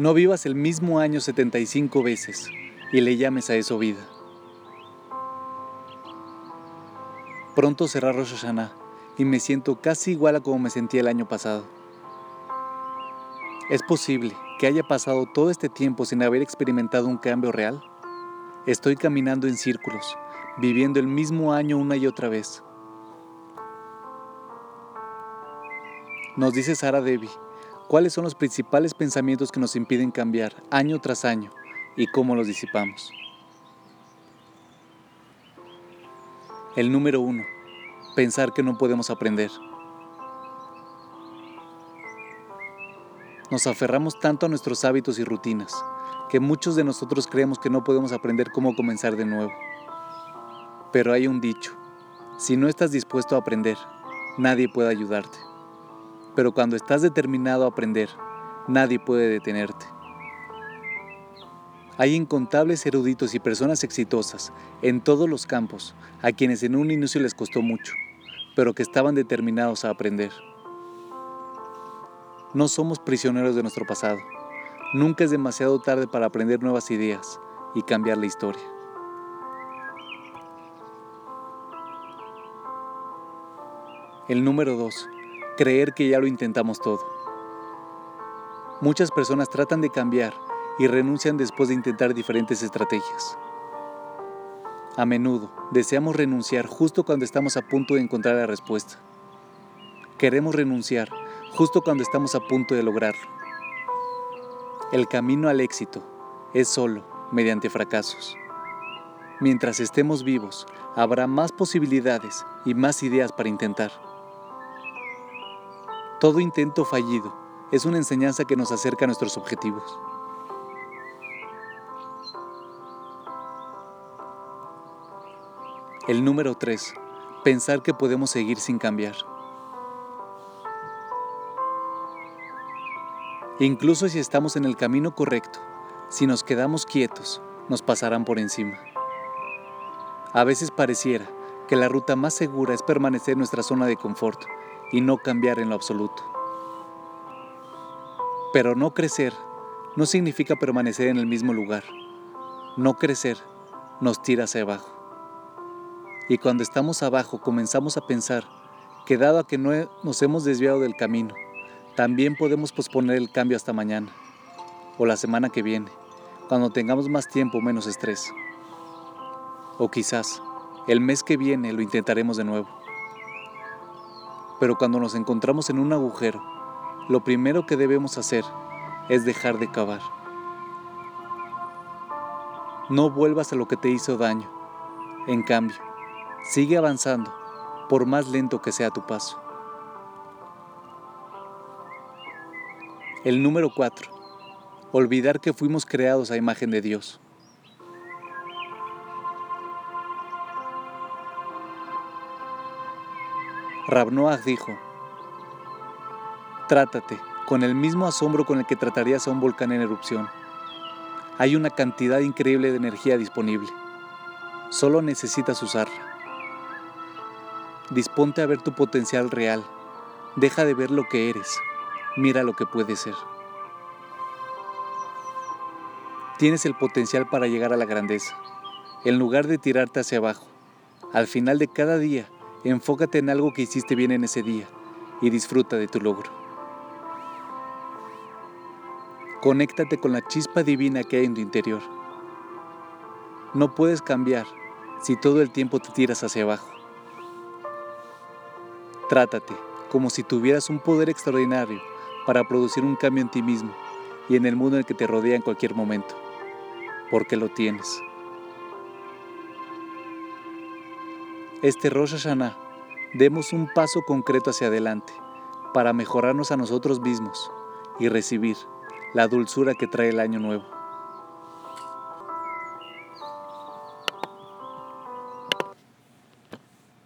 No vivas el mismo año 75 veces y le llames a eso vida. Pronto será Rosh Hashanah y me siento casi igual a como me sentí el año pasado. ¿Es posible que haya pasado todo este tiempo sin haber experimentado un cambio real? Estoy caminando en círculos, viviendo el mismo año una y otra vez. Nos dice Sara Devi, ¿cuáles son los principales pensamientos que nos impiden cambiar año tras año y cómo los disipamos? El número uno, pensar que no podemos aprender. Nos aferramos tanto a nuestros hábitos y rutinas que muchos de nosotros creemos que no podemos aprender cómo comenzar de nuevo. Pero hay un dicho, si no estás dispuesto a aprender, nadie puede ayudarte pero cuando estás determinado a aprender, nadie puede detenerte. Hay incontables eruditos y personas exitosas en todos los campos a quienes en un inicio les costó mucho, pero que estaban determinados a aprender. No somos prisioneros de nuestro pasado. Nunca es demasiado tarde para aprender nuevas ideas y cambiar la historia. El número 2 creer que ya lo intentamos todo. Muchas personas tratan de cambiar y renuncian después de intentar diferentes estrategias. A menudo deseamos renunciar justo cuando estamos a punto de encontrar la respuesta. Queremos renunciar justo cuando estamos a punto de lograrlo. El camino al éxito es solo mediante fracasos. Mientras estemos vivos, habrá más posibilidades y más ideas para intentar. Todo intento fallido es una enseñanza que nos acerca a nuestros objetivos. El número 3. Pensar que podemos seguir sin cambiar. Incluso si estamos en el camino correcto, si nos quedamos quietos, nos pasarán por encima. A veces pareciera que la ruta más segura es permanecer en nuestra zona de confort y no cambiar en lo absoluto. Pero no crecer no significa permanecer en el mismo lugar. No crecer nos tira hacia abajo. Y cuando estamos abajo comenzamos a pensar que dado a que no nos hemos desviado del camino, también podemos posponer el cambio hasta mañana o la semana que viene, cuando tengamos más tiempo menos estrés. O quizás el mes que viene lo intentaremos de nuevo. Pero cuando nos encontramos en un agujero, lo primero que debemos hacer es dejar de cavar. No vuelvas a lo que te hizo daño. En cambio, sigue avanzando, por más lento que sea tu paso. El número 4. Olvidar que fuimos creados a imagen de Dios. Rabnoach dijo, Trátate con el mismo asombro con el que tratarías a un volcán en erupción. Hay una cantidad increíble de energía disponible. Solo necesitas usarla. Disponte a ver tu potencial real. Deja de ver lo que eres. Mira lo que puedes ser. Tienes el potencial para llegar a la grandeza. En lugar de tirarte hacia abajo, al final de cada día, Enfócate en algo que hiciste bien en ese día y disfruta de tu logro. Conéctate con la chispa divina que hay en tu interior. No puedes cambiar si todo el tiempo te tiras hacia abajo. Trátate como si tuvieras un poder extraordinario para producir un cambio en ti mismo y en el mundo en el que te rodea en cualquier momento, porque lo tienes. Este Rosh Hashanah demos un paso concreto hacia adelante para mejorarnos a nosotros mismos y recibir la dulzura que trae el año nuevo.